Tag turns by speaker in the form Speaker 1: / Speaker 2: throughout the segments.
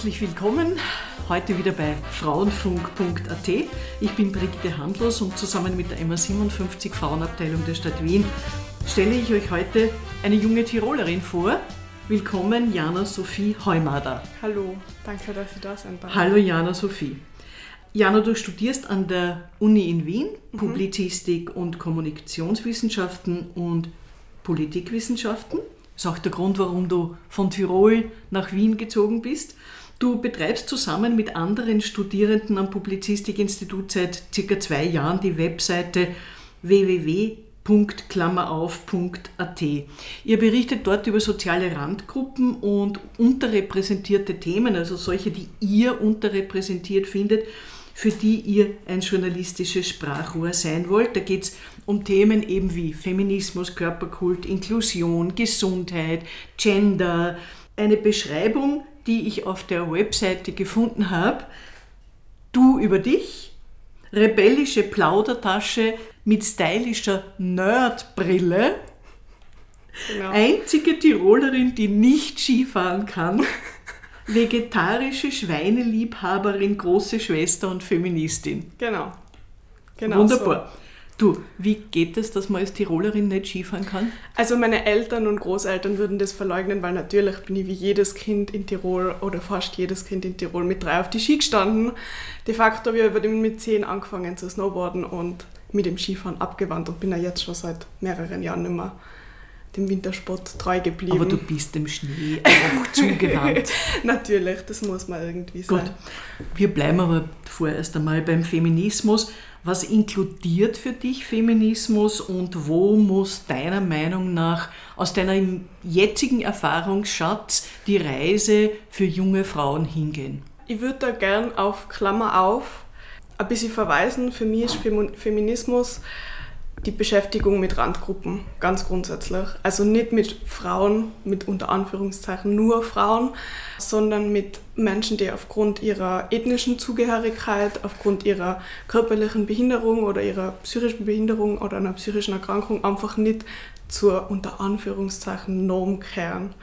Speaker 1: Herzlich willkommen heute wieder bei frauenfunk.at. Ich bin Brigitte Handlos und zusammen mit der MA57 Frauenabteilung der Stadt Wien stelle ich euch heute eine junge Tirolerin vor. Willkommen, Jana Sophie Heumader.
Speaker 2: Hallo, danke, dass Sie da sind.
Speaker 1: Hallo, Jana Sophie. Jana, du studierst an der Uni in Wien mhm. Publizistik und Kommunikationswissenschaften und Politikwissenschaften. Das ist auch der Grund, warum du von Tirol nach Wien gezogen bist. Du betreibst zusammen mit anderen Studierenden am Publizistikinstitut seit circa zwei Jahren die Webseite www.klammerauf.at. Ihr berichtet dort über soziale Randgruppen und unterrepräsentierte Themen, also solche, die ihr unterrepräsentiert findet, für die ihr ein journalistisches Sprachrohr sein wollt. Da geht es um Themen eben wie Feminismus, Körperkult, Inklusion, Gesundheit, Gender. Eine Beschreibung, die ich auf der Webseite gefunden habe. Du über dich, rebellische Plaudertasche mit stylischer Nerdbrille, genau. einzige Tirolerin, die nicht Skifahren kann, vegetarische Schweineliebhaberin, große Schwester und Feministin.
Speaker 2: Genau. genau
Speaker 1: Wunderbar. So. Du, wie geht es, dass man als Tirolerin nicht Skifahren kann?
Speaker 2: Also meine Eltern und Großeltern würden das verleugnen, weil natürlich bin ich wie jedes Kind in Tirol oder fast jedes Kind in Tirol mit drei auf die Ski gestanden. De facto habe ich mit zehn angefangen zu snowboarden und mit dem Skifahren abgewandt und bin ja jetzt schon seit mehreren Jahren nicht mehr dem Wintersport treu geblieben.
Speaker 1: Aber du bist dem Schnee auch zugewandt.
Speaker 2: Natürlich, das muss man irgendwie sein. Gut,
Speaker 1: wir bleiben aber vorerst einmal beim Feminismus. Was inkludiert für dich Feminismus und wo muss deiner Meinung nach aus deinem jetzigen Erfahrungsschatz die Reise für junge Frauen hingehen?
Speaker 2: Ich würde da gern auf Klammer auf ein bisschen verweisen. Für mich ist Feminismus die Beschäftigung mit Randgruppen, ganz grundsätzlich. Also nicht mit Frauen, mit unter Anführungszeichen nur Frauen, sondern mit Menschen, die aufgrund ihrer ethnischen Zugehörigkeit, aufgrund ihrer körperlichen Behinderung oder ihrer psychischen Behinderung oder einer psychischen Erkrankung einfach nicht zur unter Anführungszeichen Norm kehren.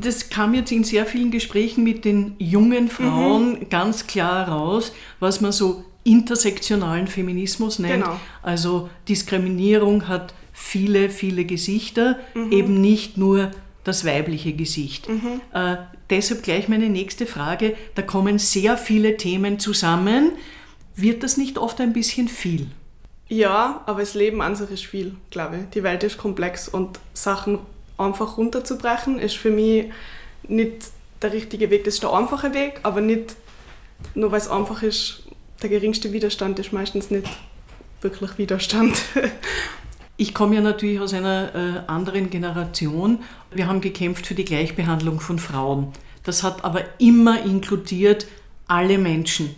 Speaker 1: Das kam jetzt in sehr vielen Gesprächen mit den jungen Frauen mhm. ganz klar raus, was man so intersektionalen Feminismus nennt. Genau. Also Diskriminierung hat viele, viele Gesichter, mhm. eben nicht nur das weibliche Gesicht. Mhm. Äh, deshalb gleich meine nächste Frage. Da kommen sehr viele Themen zusammen. Wird das nicht oft ein bisschen viel?
Speaker 2: Ja, aber das Leben an sich ist viel, glaube ich. Die Welt ist komplex und Sachen einfach runterzubrechen ist für mich nicht der richtige Weg. Das ist der einfache Weg, aber nicht nur weil es einfach ist, der geringste Widerstand ist meistens nicht wirklich Widerstand.
Speaker 1: Ich komme ja natürlich aus einer äh, anderen Generation. Wir haben gekämpft für die Gleichbehandlung von Frauen. Das hat aber immer inkludiert alle Menschen.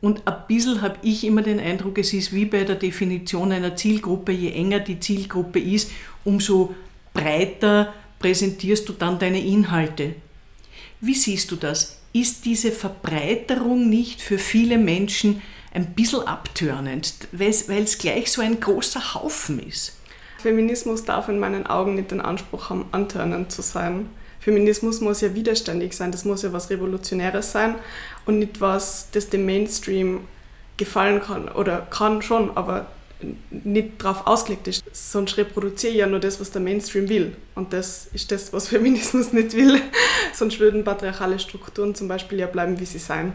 Speaker 1: Und ein bisschen habe ich immer den Eindruck, es ist wie bei der Definition einer Zielgruppe, je enger die Zielgruppe ist, umso breiter präsentierst du dann deine Inhalte. Wie siehst du das? Ist diese Verbreiterung nicht für viele Menschen ein bisschen abtörnend, weil es gleich so ein großer Haufen ist?
Speaker 2: Feminismus darf in meinen Augen nicht den Anspruch haben, antörnend zu sein. Feminismus muss ja widerständig sein, das muss ja was Revolutionäres sein und nicht was, das dem Mainstream gefallen kann oder kann schon, aber nicht darauf ausgelegt ist. Sonst reproduziere ich ja nur das, was der Mainstream will. Und das ist das, was Feminismus nicht will. Sonst würden patriarchale Strukturen zum Beispiel ja bleiben, wie sie sein.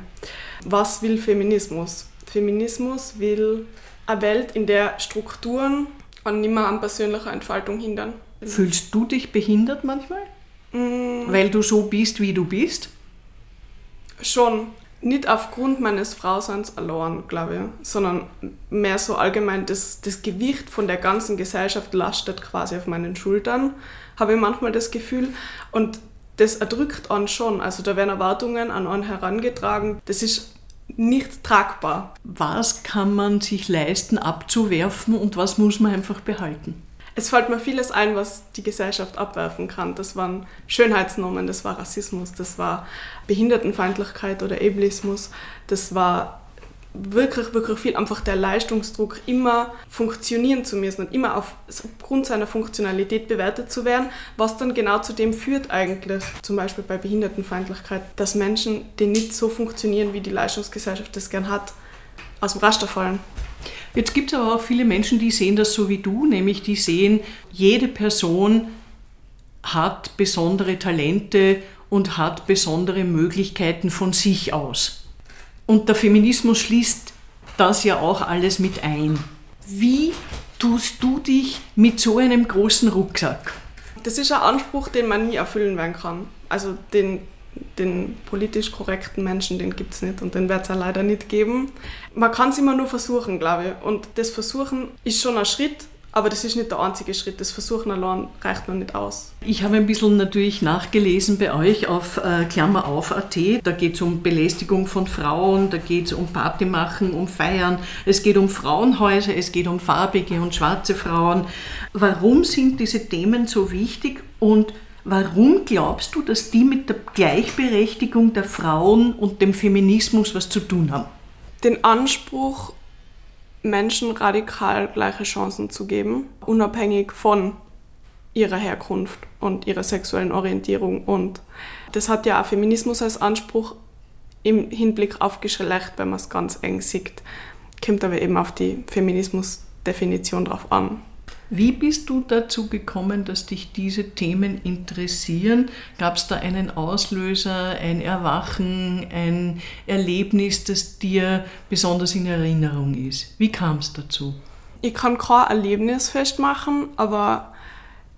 Speaker 2: Was will Feminismus? Feminismus will eine Welt, in der Strukturen an nimmer an persönlicher Entfaltung hindern.
Speaker 1: Fühlst du dich behindert manchmal? Mm. Weil du so bist, wie du bist?
Speaker 2: Schon nicht aufgrund meines Frauseins allein, glaube ich, sondern mehr so allgemein das, das Gewicht von der ganzen Gesellschaft lastet quasi auf meinen Schultern, habe ich manchmal das Gefühl. Und das erdrückt an schon. Also da werden Erwartungen an einen herangetragen. Das ist nicht tragbar.
Speaker 1: Was kann man sich leisten abzuwerfen und was muss man einfach behalten?
Speaker 2: Es fällt mir vieles ein, was die Gesellschaft abwerfen kann. Das waren Schönheitsnormen, das war Rassismus, das war Behindertenfeindlichkeit oder Ableismus, das war wirklich, wirklich viel. Einfach der Leistungsdruck, immer funktionieren zu müssen und immer aufgrund seiner Funktionalität bewertet zu werden, was dann genau zu dem führt eigentlich, zum Beispiel bei Behindertenfeindlichkeit, dass Menschen, die nicht so funktionieren, wie die Leistungsgesellschaft das gern hat, aus dem Raster fallen.
Speaker 1: Jetzt gibt es aber auch viele Menschen, die sehen das so wie du, nämlich die sehen, jede Person hat besondere Talente und hat besondere Möglichkeiten von sich aus. Und der Feminismus schließt das ja auch alles mit ein. Wie tust du dich mit so einem großen Rucksack?
Speaker 2: Das ist ein Anspruch, den man nie erfüllen werden kann. Also den, den politisch korrekten Menschen, den gibt es nicht und den wird es ja leider nicht geben. Man kann es immer nur versuchen, glaube ich. Und das Versuchen ist schon ein Schritt, aber das ist nicht der einzige Schritt. Das Versuchen allein reicht noch nicht aus.
Speaker 1: Ich habe ein bisschen natürlich nachgelesen bei euch auf äh, Klammer auf AT. Da geht es um Belästigung von Frauen, da geht es um Partymachen, um Feiern. Es geht um Frauenhäuser, es geht um farbige und schwarze Frauen. Warum sind diese Themen so wichtig und warum glaubst du, dass die mit der Gleichberechtigung der Frauen und dem Feminismus was zu tun haben?
Speaker 2: Den Anspruch, Menschen radikal gleiche Chancen zu geben, unabhängig von ihrer Herkunft und ihrer sexuellen Orientierung. Und das hat ja auch Feminismus als Anspruch im Hinblick auf Geschlecht, wenn man es ganz eng sieht. Kommt aber eben auf die Feminismusdefinition drauf an.
Speaker 1: Wie bist du dazu gekommen, dass dich diese Themen interessieren? Gab es da einen Auslöser, ein Erwachen, ein Erlebnis, das dir besonders in Erinnerung ist? Wie kam es dazu?
Speaker 2: Ich kann kein Erlebnis festmachen, aber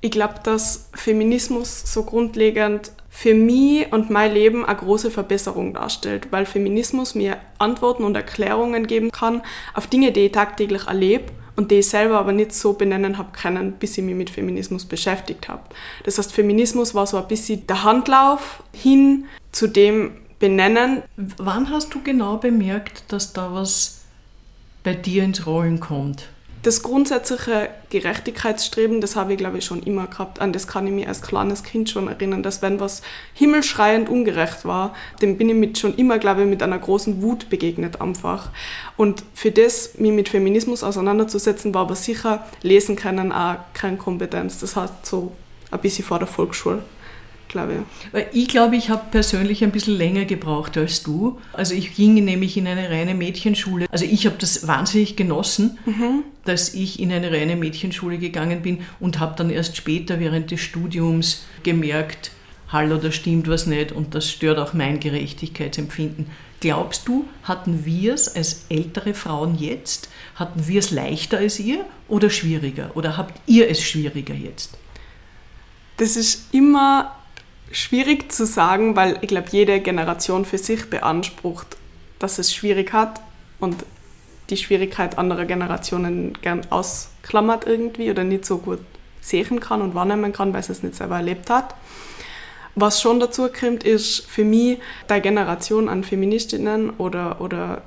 Speaker 2: ich glaube, dass Feminismus so grundlegend für mich und mein Leben eine große Verbesserung darstellt, weil Feminismus mir Antworten und Erklärungen geben kann auf Dinge, die ich tagtäglich erlebe und die ich selber aber nicht so benennen habe können, bis ich mich mit Feminismus beschäftigt habe. Das heißt, Feminismus war so ein bisschen der Handlauf hin zu dem Benennen.
Speaker 1: Wann hast du genau bemerkt, dass da was bei dir ins Rollen kommt?
Speaker 2: Das grundsätzliche Gerechtigkeitsstreben, das habe ich glaube ich schon immer gehabt. An das kann ich mich als kleines Kind schon erinnern, dass wenn was himmelschreiend ungerecht war, dem bin ich mit schon immer glaube ich mit einer großen Wut begegnet einfach. Und für das, mich mit Feminismus auseinanderzusetzen, war aber sicher lesen können auch keine Kompetenz. Das heißt so ein bisschen vor der Volksschule glaube
Speaker 1: ich. Ich glaube, ich habe persönlich ein bisschen länger gebraucht als du. Also ich ging nämlich in eine reine Mädchenschule. Also ich habe das wahnsinnig genossen, mhm. dass ich in eine reine Mädchenschule gegangen bin und habe dann erst später während des Studiums gemerkt, hallo, da stimmt was nicht und das stört auch mein Gerechtigkeitsempfinden. Glaubst du, hatten wir es als ältere Frauen jetzt, hatten wir es leichter als ihr oder schwieriger? Oder habt ihr es schwieriger jetzt?
Speaker 2: Das ist immer schwierig zu sagen, weil ich glaube, jede Generation für sich beansprucht, dass es schwierig hat und die Schwierigkeit anderer Generationen gern ausklammert irgendwie oder nicht so gut sehen kann und wahrnehmen kann, weil sie es nicht selber erlebt hat. Was schon dazu kommt, ist für mich, die Generation an Feministinnen oder, oder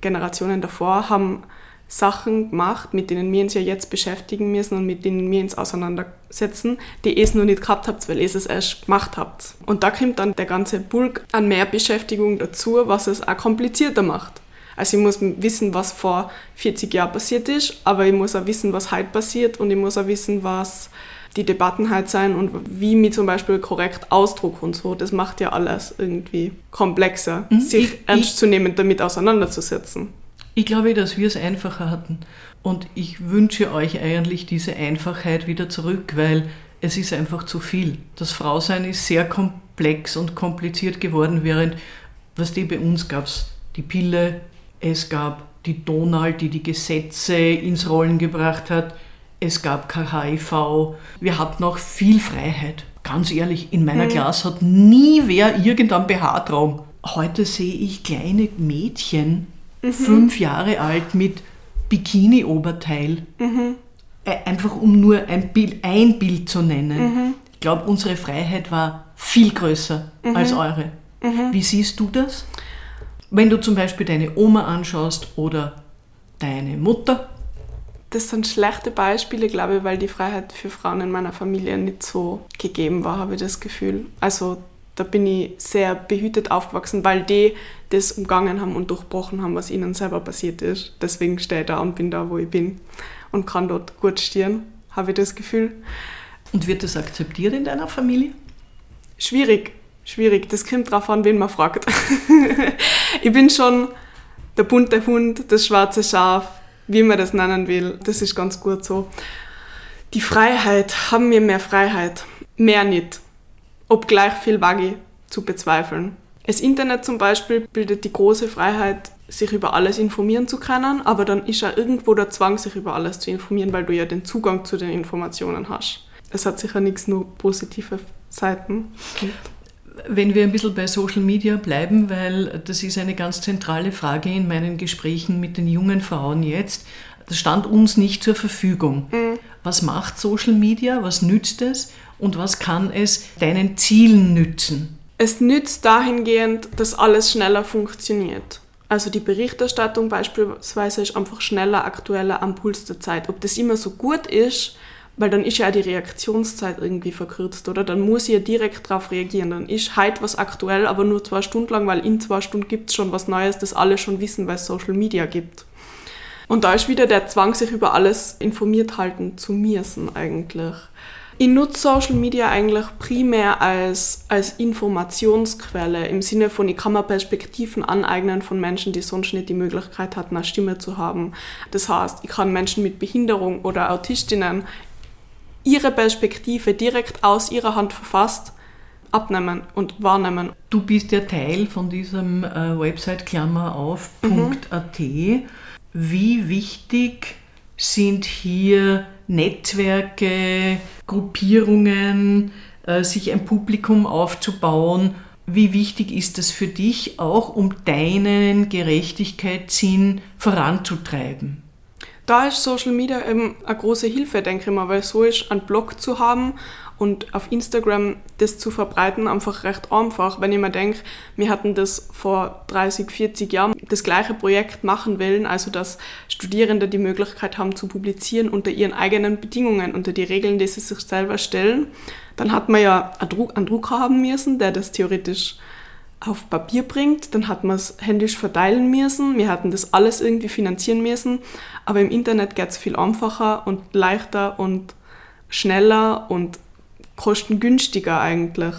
Speaker 2: Generationen davor haben Sachen gemacht, mit denen wir uns ja jetzt beschäftigen müssen und mit denen wir uns auseinandersetzen, die ihr es noch nicht gehabt habt, weil ihr es erst gemacht habt. Und da kommt dann der ganze Bulk an mehr Beschäftigung dazu, was es auch komplizierter macht. Also ich muss wissen, was vor 40 Jahren passiert ist, aber ich muss auch wissen, was heute passiert und ich muss auch wissen, was die Debatten halt sein und wie mir zum Beispiel korrekt Ausdruck und so. Das macht ja alles irgendwie komplexer, mhm. sich ernstzunehmend damit auseinanderzusetzen.
Speaker 1: Ich glaube, dass wir es einfacher hatten. Und ich wünsche euch eigentlich diese Einfachheit wieder zurück, weil es ist einfach zu viel. Das Frausein ist sehr komplex und kompliziert geworden, während, was die bei uns gab es die Pille, es gab die Donald, die die Gesetze ins Rollen gebracht hat, es gab kein HIV, wir hatten auch viel Freiheit. Ganz ehrlich, in meiner mhm. Klasse hat nie wer irgendein BH tragen. Heute sehe ich kleine Mädchen, mhm. fünf Jahre alt mit Bikini-Oberteil. Mhm. Einfach um nur ein Bild, ein Bild zu nennen. Mhm. Ich glaube, unsere Freiheit war viel größer mhm. als eure. Mhm. Wie siehst du das? Wenn du zum Beispiel deine Oma anschaust oder deine Mutter.
Speaker 2: Das sind schlechte Beispiele, glaube ich, weil die Freiheit für Frauen in meiner Familie nicht so gegeben war, habe ich das Gefühl. Also da bin ich sehr behütet aufgewachsen, weil die das umgangen haben und durchbrochen haben, was ihnen selber passiert ist. Deswegen stehe ich da und bin da, wo ich bin und kann dort gut stehen, habe ich das Gefühl.
Speaker 1: Und wird das akzeptiert in deiner Familie?
Speaker 2: Schwierig, schwierig. Das kommt darauf an, wen man fragt. ich bin schon der bunte Hund, das schwarze Schaf, wie man das nennen will. Das ist ganz gut so. Die Freiheit, haben wir mehr Freiheit? Mehr nicht obgleich viel wage zu bezweifeln. Das Internet zum Beispiel bildet die große Freiheit, sich über alles informieren zu können, aber dann ist ja irgendwo der Zwang, sich über alles zu informieren, weil du ja den Zugang zu den Informationen hast. Es hat sicher nichts nur positive Seiten.
Speaker 1: Wenn wir ein bisschen bei Social Media bleiben, weil das ist eine ganz zentrale Frage in meinen Gesprächen mit den jungen Frauen jetzt. Das stand uns nicht zur Verfügung. Mhm. Was macht Social Media? Was nützt es? Und was kann es deinen Zielen nützen?
Speaker 2: Es nützt dahingehend, dass alles schneller funktioniert. Also die Berichterstattung beispielsweise ist einfach schneller, aktueller am Puls der Zeit. Ob das immer so gut ist, weil dann ist ja auch die Reaktionszeit irgendwie verkürzt, oder? Dann muss ich ja direkt darauf reagieren. Dann ist heute was aktuell, aber nur zwei Stunden lang, weil in zwei Stunden gibt es schon was Neues, das alle schon wissen, weil es Social Media gibt. Und da ist wieder der Zwang, sich über alles informiert halten zu müssen eigentlich. Ich nutze Social Media eigentlich primär als, als Informationsquelle im Sinne von, ich kann mir Perspektiven aneignen von Menschen, die sonst nicht die Möglichkeit hatten, eine Stimme zu haben. Das heißt, ich kann Menschen mit Behinderung oder Autistinnen ihre Perspektive direkt aus ihrer Hand verfasst abnehmen und wahrnehmen.
Speaker 1: Du bist ja Teil von diesem äh, Website Klammer auf.at. Mhm. Wie wichtig sind hier Netzwerke, Gruppierungen, äh, sich ein Publikum aufzubauen. Wie wichtig ist das für dich auch, um deinen Gerechtigkeitssinn voranzutreiben?
Speaker 2: Da ist Social Media eben eine große Hilfe, denke ich mal, weil so ist, einen Blog zu haben und auf Instagram das zu verbreiten, einfach recht einfach. Wenn ich mir denke, wir hatten das vor 30, 40 Jahren das gleiche Projekt machen wollen, also dass Studierende die Möglichkeit haben zu publizieren unter ihren eigenen Bedingungen, unter die Regeln, die sie sich selber stellen, dann hat man ja einen Drucker haben müssen, der das theoretisch auf Papier bringt, dann hat man es händisch verteilen müssen, wir hatten das alles irgendwie finanzieren müssen, aber im Internet geht es viel einfacher und leichter und schneller und kostengünstiger eigentlich.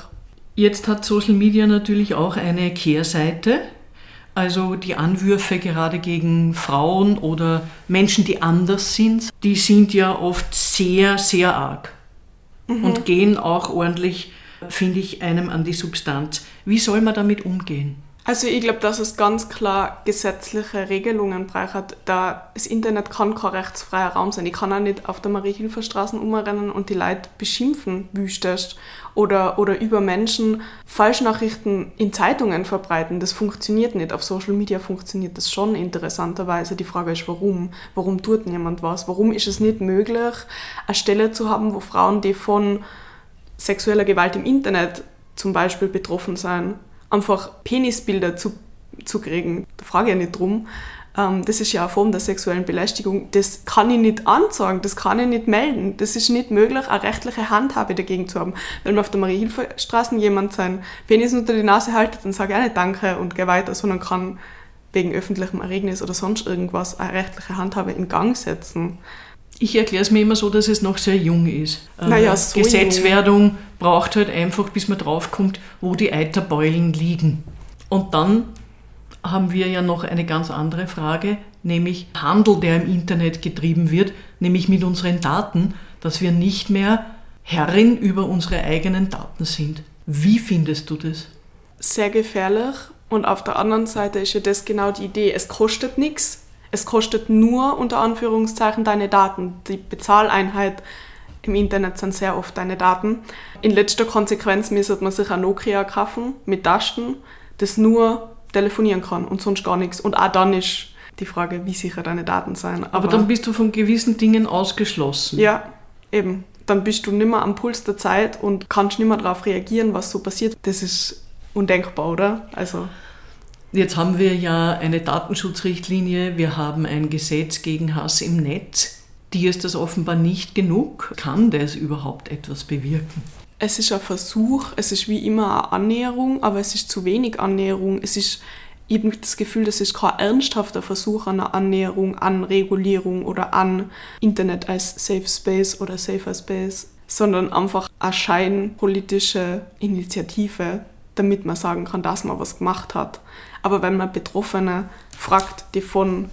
Speaker 1: Jetzt hat Social Media natürlich auch eine Kehrseite. Also die Anwürfe gerade gegen Frauen oder Menschen, die anders sind, die sind ja oft sehr, sehr arg mhm. und gehen auch ordentlich, finde ich, einem an die Substanz. Wie soll man damit umgehen?
Speaker 2: Also ich glaube, dass es ganz klar gesetzliche Regelungen braucht. Da das Internet kann kein rechtsfreier Raum sein. Ich kann auch nicht auf der Marie-Hilfer-Straße umrennen und die Leute beschimpfen, wüstest oder, oder über Menschen Falschnachrichten in Zeitungen verbreiten. Das funktioniert nicht. Auf Social Media funktioniert das schon interessanterweise. Die Frage ist, warum? Warum tut niemand was? Warum ist es nicht möglich, eine Stelle zu haben, wo Frauen, die von sexueller Gewalt im Internet zum Beispiel betroffen sind, einfach Penisbilder zu, zu kriegen. Da frage ich ja nicht drum. Ähm, das ist ja eine Form der sexuellen Belästigung. Das kann ich nicht anzeigen, das kann ich nicht melden. Das ist nicht möglich, eine rechtliche Handhabe dagegen zu haben. Wenn man auf der Marie-Hilfer-Straße jemand seinen Penis unter die Nase haltet, dann sage ich auch nicht Danke und gehe weiter, sondern kann wegen öffentlichem Erregnis oder sonst irgendwas eine rechtliche Handhabe in Gang setzen.
Speaker 1: Ich erkläre es mir immer so, dass es noch sehr jung ist.
Speaker 2: Naja, äh, so
Speaker 1: Gesetzwerdung jung. braucht halt einfach, bis man draufkommt, wo die Eiterbeulen liegen. Und dann haben wir ja noch eine ganz andere Frage, nämlich Handel, der im Internet getrieben wird, nämlich mit unseren Daten, dass wir nicht mehr Herrin über unsere eigenen Daten sind. Wie findest du das?
Speaker 2: Sehr gefährlich. Und auf der anderen Seite ist ja das genau die Idee. Es kostet nichts, es kostet nur unter Anführungszeichen deine Daten. Die Bezahleinheit im Internet sind sehr oft deine Daten. In letzter Konsequenz müsste man sich ein Nokia kaufen mit Tasten, das nur telefonieren kann und sonst gar nichts. Und auch dann ist die Frage, wie sicher deine Daten sind.
Speaker 1: Aber, Aber dann bist du von gewissen Dingen ausgeschlossen.
Speaker 2: Ja, eben. Dann bist du nicht mehr am Puls der Zeit und kannst nicht mehr darauf reagieren, was so passiert. Das ist undenkbar, oder? Also
Speaker 1: Jetzt haben wir ja eine Datenschutzrichtlinie, wir haben ein Gesetz gegen Hass im Netz. Dir ist das offenbar nicht genug. Kann das überhaupt etwas bewirken?
Speaker 2: es ist ein Versuch, es ist wie immer eine Annäherung, aber es ist zu wenig Annäherung. Es ist eben das Gefühl, das ist kein ernsthafter Versuch einer Annäherung an Regulierung oder an Internet als Safe Space oder Safer Space, sondern einfach eine scheinpolitische Initiative, damit man sagen kann, dass man was gemacht hat. Aber wenn man Betroffene fragt, die von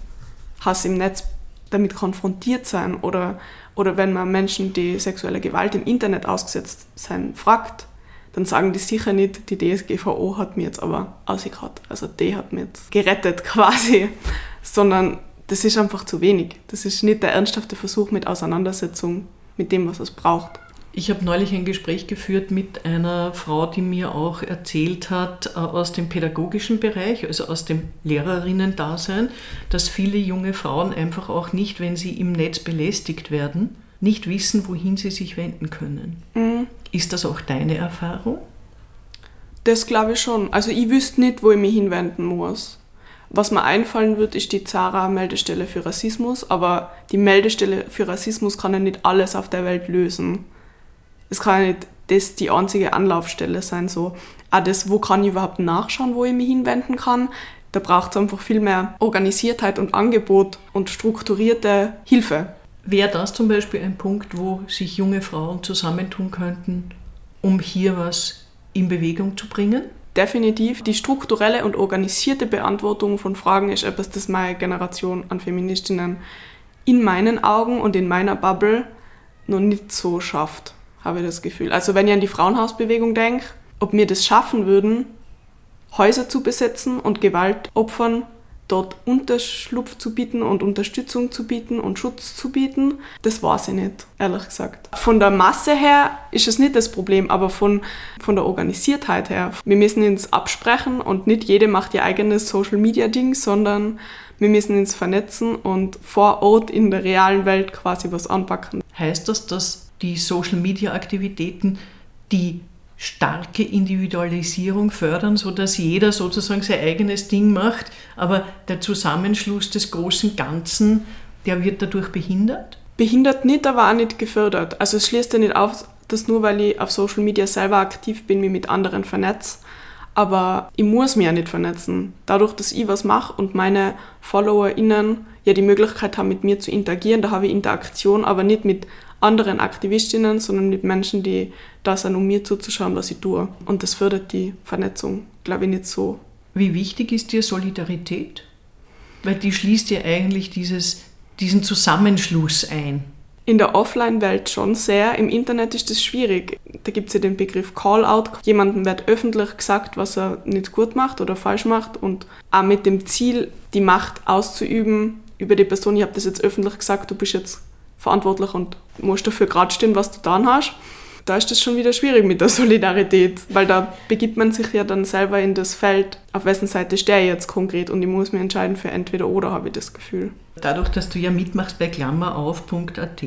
Speaker 2: Hass im Netz damit konfrontiert sein oder, oder wenn man Menschen, die sexuelle Gewalt im Internet ausgesetzt sein, fragt, dann sagen die sicher nicht, die DSGVO hat mir jetzt aber ausgehaut. Also die hat mir jetzt gerettet quasi. Sondern das ist einfach zu wenig. Das ist nicht der ernsthafte Versuch mit Auseinandersetzung mit dem, was es braucht.
Speaker 1: Ich habe neulich ein Gespräch geführt mit einer Frau, die mir auch erzählt hat äh, aus dem pädagogischen Bereich, also aus dem Lehrerinnen-Dasein, dass viele junge Frauen einfach auch nicht, wenn sie im Netz belästigt werden, nicht wissen, wohin sie sich wenden können. Mhm. Ist das auch deine Erfahrung?
Speaker 2: Das glaube ich schon. Also ich wüsste nicht, wo ich mich hinwenden muss. Was mir einfallen wird, ist die Zara-Meldestelle für Rassismus, aber die Meldestelle für Rassismus kann ja nicht alles auf der Welt lösen es kann ja nicht das die einzige Anlaufstelle sein. So, auch das, wo kann ich überhaupt nachschauen, wo ich mich hinwenden kann. Da braucht es einfach viel mehr Organisiertheit und Angebot und strukturierte Hilfe.
Speaker 1: Wäre das zum Beispiel ein Punkt, wo sich junge Frauen zusammentun könnten, um hier was in Bewegung zu bringen?
Speaker 2: Definitiv. Die strukturelle und organisierte Beantwortung von Fragen ist etwas, das meine Generation an Feministinnen in meinen Augen und in meiner Bubble noch nicht so schafft habe ich das Gefühl. Also wenn ich an die Frauenhausbewegung denke, ob wir das schaffen würden, Häuser zu besetzen und Gewaltopfern dort Unterschlupf zu bieten und Unterstützung zu bieten und Schutz zu bieten, das weiß ich nicht, ehrlich gesagt. Von der Masse her ist es nicht das Problem, aber von, von der Organisiertheit her. Wir müssen uns absprechen und nicht jede macht ihr eigenes Social-Media-Ding, sondern wir müssen uns vernetzen und vor Ort in der realen Welt quasi was anpacken.
Speaker 1: Heißt das, dass die Social-Media-Aktivitäten die starke Individualisierung fördern, sodass jeder sozusagen sein eigenes Ding macht, aber der Zusammenschluss des großen Ganzen, der wird dadurch behindert?
Speaker 2: Behindert nicht, aber auch nicht gefördert. Also es schließt ja nicht auf, dass nur weil ich auf Social Media selber aktiv bin, mich mit anderen vernetze, aber ich muss mich ja nicht vernetzen. Dadurch, dass ich was mache und meine FollowerInnen ja die Möglichkeit haben, mit mir zu interagieren, da habe ich Interaktion, aber nicht mit anderen Aktivistinnen, sondern mit Menschen, die da sind, um mir zuzuschauen, was ich tue. Und das fördert die Vernetzung, glaube ich, nicht so.
Speaker 1: Wie wichtig ist dir Solidarität? Weil die schließt ja eigentlich dieses, diesen Zusammenschluss ein.
Speaker 2: In der Offline-Welt schon sehr, im Internet ist das schwierig. Da gibt es ja den Begriff Call-out. Jemandem wird öffentlich gesagt, was er nicht gut macht oder falsch macht und auch mit dem Ziel, die Macht auszuüben über die Person. Ich habe das jetzt öffentlich gesagt, du bist jetzt verantwortlich und musst dafür gerade stehen, was du getan hast. Da ist es schon wieder schwierig mit der Solidarität, weil da begibt man sich ja dann selber in das Feld, auf wessen Seite stehe ich jetzt konkret und ich muss mir entscheiden für entweder oder, habe ich das Gefühl.
Speaker 1: Dadurch, dass du ja mitmachst bei klammerauf.at,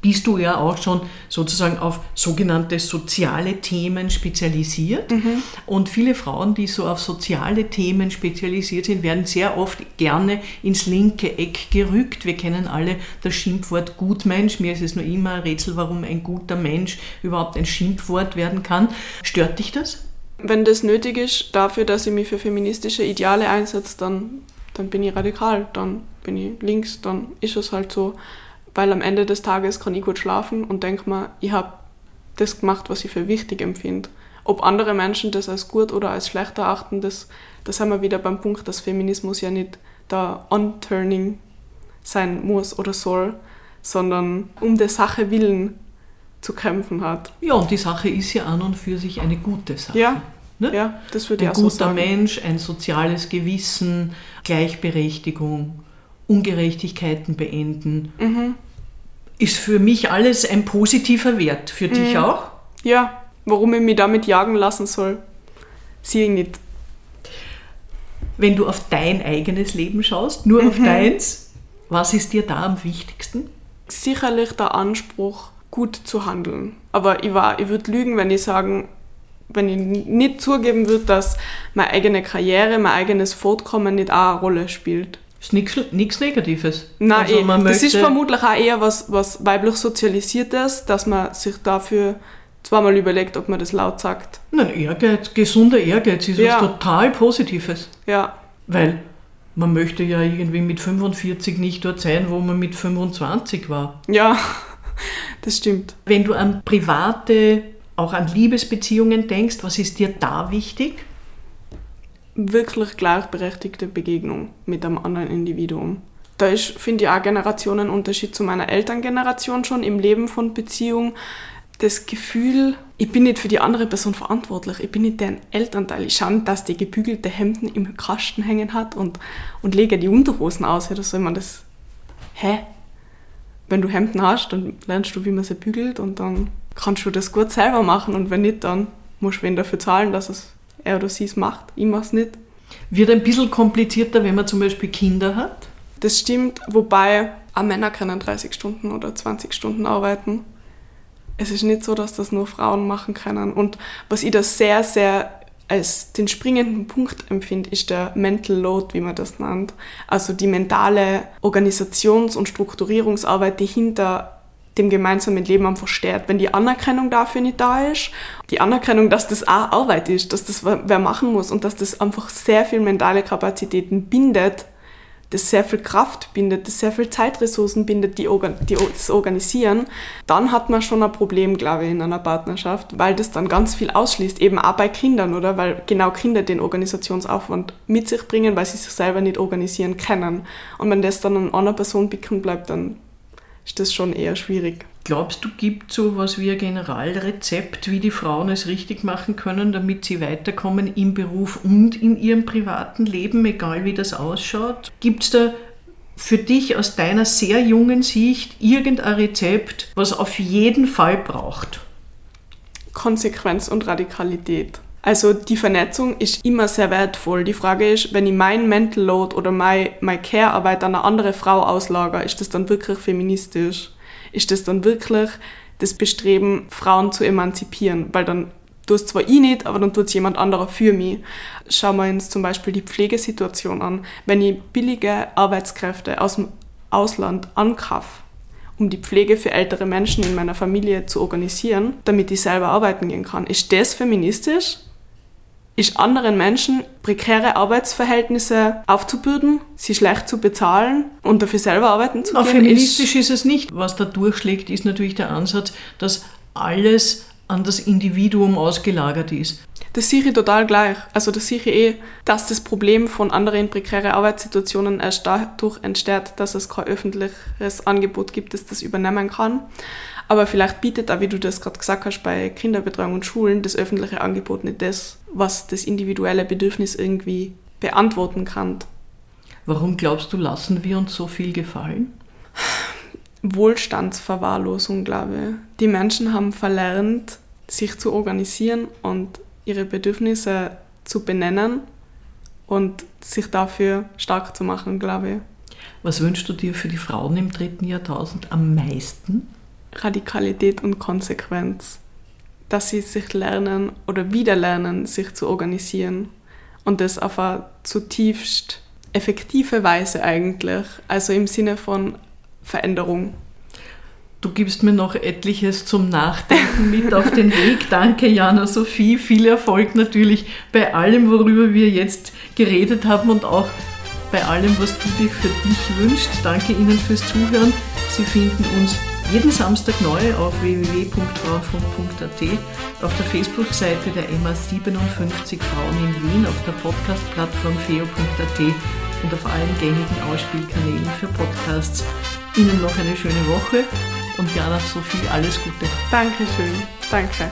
Speaker 1: bist du ja auch schon sozusagen auf sogenannte soziale Themen spezialisiert. Mhm. Und viele Frauen, die so auf soziale Themen spezialisiert sind, werden sehr oft gerne ins linke Eck gerückt. Wir kennen alle das Schimpfwort Gutmensch. Mir ist es nur immer ein Rätsel, warum ein guter Mensch überhaupt ein Schimpfwort werden kann. Stört dich das?
Speaker 2: Wenn das nötig ist, dafür, dass ich mich für feministische Ideale einsetze, dann, dann bin ich radikal, dann bin ich links, dann ist es halt so. Weil am Ende des Tages kann ich gut schlafen und denke mir, ich habe das gemacht, was ich für wichtig empfinde. Ob andere Menschen das als gut oder als schlecht erachten, das, das haben wir wieder beim Punkt, dass Feminismus ja nicht der On-Turning sein muss oder soll, sondern um der Sache willen zu kämpfen hat.
Speaker 1: Ja, und die Sache ist ja an und für sich eine gute Sache.
Speaker 2: Ja, ne? ja das würde ich
Speaker 1: auch so sagen. Ein guter Mensch, ein soziales Gewissen, Gleichberechtigung, Ungerechtigkeiten beenden. Mhm. Ist für mich alles ein positiver Wert. Für mhm. dich auch?
Speaker 2: Ja, warum ich mich damit jagen lassen soll, sehe ich nicht.
Speaker 1: Wenn du auf dein eigenes Leben schaust, nur mhm. auf deins, was ist dir da am wichtigsten?
Speaker 2: Sicherlich der Anspruch, gut zu handeln. Aber ich, ich würde lügen, wenn ich sagen, wenn ich nicht zugeben würde, dass meine eigene Karriere, mein eigenes Fortkommen nicht auch eine Rolle spielt.
Speaker 1: Das ist nichts Negatives.
Speaker 2: Nein, also eh, das ist vermutlich auch eher was, was weiblich sozialisiertes, dass man sich dafür zweimal überlegt, ob man das laut sagt.
Speaker 1: Nein, Ehrgeiz, gesunder Ehrgeiz ist ja. was total Positives.
Speaker 2: Ja.
Speaker 1: Weil man möchte ja irgendwie mit 45 nicht dort sein, wo man mit 25 war.
Speaker 2: Ja, das stimmt.
Speaker 1: Wenn du an private, auch an Liebesbeziehungen denkst, was ist dir da wichtig?
Speaker 2: Wirklich gleichberechtigte Begegnung mit einem anderen Individuum. Da ist, finde ich, auch Generationenunterschied zu meiner Elterngeneration schon im Leben von Beziehung. Das Gefühl, ich bin nicht für die andere Person verantwortlich, ich bin nicht deren Elternteil. Ich schaue, dass die gebügelte Hemden im Kasten hängen hat und, und lege die Unterhosen aus. Oder soll man das. Hä? Wenn du Hemden hast, dann lernst du, wie man sie bügelt und dann kannst du das gut selber machen und wenn nicht, dann musst du wen dafür zahlen, dass es er oder sie es macht. Ich mache es nicht.
Speaker 1: Wird ein bisschen komplizierter, wenn man zum Beispiel Kinder hat?
Speaker 2: Das stimmt, wobei auch Männer können 30 Stunden oder 20 Stunden arbeiten. Es ist nicht so, dass das nur Frauen machen können. Und was ich da sehr, sehr als den springenden Punkt empfinde, ist der Mental Load, wie man das nennt. Also die mentale Organisations- und Strukturierungsarbeit, die hinter dem gemeinsamen Leben einfach stört. Wenn die Anerkennung dafür nicht da ist, die Anerkennung, dass das auch Arbeit ist, dass das wer machen muss und dass das einfach sehr viel mentale Kapazitäten bindet, das sehr viel Kraft bindet, das sehr viel Zeitressourcen bindet, die, die das organisieren, dann hat man schon ein Problem, glaube ich, in einer Partnerschaft, weil das dann ganz viel ausschließt, eben auch bei Kindern, oder? Weil genau Kinder den Organisationsaufwand mit sich bringen, weil sie sich selber nicht organisieren können. Und wenn das dann an einer Person bicken bleibt, dann ist das schon eher schwierig.
Speaker 1: Glaubst du, gibt so was wie ein Generalrezept, wie die Frauen es richtig machen können, damit sie weiterkommen im Beruf und in ihrem privaten Leben, egal wie das ausschaut? Gibt es da für dich aus deiner sehr jungen Sicht irgendein Rezept, was auf jeden Fall braucht?
Speaker 2: Konsequenz und Radikalität. Also die Vernetzung ist immer sehr wertvoll. Die Frage ist, wenn ich mein Mental Load oder meine my Care-Arbeit an eine andere Frau auslager, ist das dann wirklich feministisch? Ist das dann wirklich das Bestreben, Frauen zu emanzipieren? Weil dann es zwar ich nicht, aber dann tut es jemand anderer für mich. Schauen wir uns zum Beispiel die Pflegesituation an. Wenn ich billige Arbeitskräfte aus dem Ausland ankaufe, um die Pflege für ältere Menschen in meiner Familie zu organisieren, damit ich selber arbeiten gehen kann. Ist das feministisch? Ist anderen Menschen prekäre Arbeitsverhältnisse aufzubürden, sie schlecht zu bezahlen und dafür selber arbeiten zu
Speaker 1: gehen. Feministisch ist, ist es nicht. Was da durchschlägt, ist natürlich der Ansatz, dass alles an das Individuum ausgelagert ist.
Speaker 2: Das sehe ich total gleich. Also das sehe ich eh, dass das Problem von anderen in prekäre Arbeitssituationen erst dadurch entsteht, dass es kein öffentliches Angebot gibt, das das übernehmen kann. Aber vielleicht bietet auch, wie du das gerade gesagt hast, bei Kinderbetreuung und Schulen das öffentliche Angebot nicht das, was das individuelle Bedürfnis irgendwie beantworten kann.
Speaker 1: Warum glaubst du, lassen wir uns so viel gefallen?
Speaker 2: Wohlstandsverwahrlosung, glaube ich. Die Menschen haben verlernt, sich zu organisieren und ihre Bedürfnisse zu benennen und sich dafür stark zu machen, glaube ich.
Speaker 1: Was wünschst du dir für die Frauen im dritten Jahrtausend am meisten?
Speaker 2: Radikalität und Konsequenz, dass sie sich lernen oder wieder lernen, sich zu organisieren und das auf eine zutiefst effektive Weise eigentlich, also im Sinne von Veränderung.
Speaker 1: Du gibst mir noch etliches zum Nachdenken mit auf den Weg. Danke, Jana Sophie. Viel Erfolg natürlich bei allem, worüber wir jetzt geredet haben und auch bei allem, was du dir für dich wünschst. Danke Ihnen fürs Zuhören. Sie finden uns jeden Samstag neu auf www.frauenfunk.at, auf der Facebook-Seite der MA 57 Frauen in Wien, auf der Podcast-Plattform feo.at und auf allen gängigen Ausspielkanälen für Podcasts. Ihnen noch eine schöne Woche und Jana Sophie alles Gute.
Speaker 2: Dankeschön. Danke.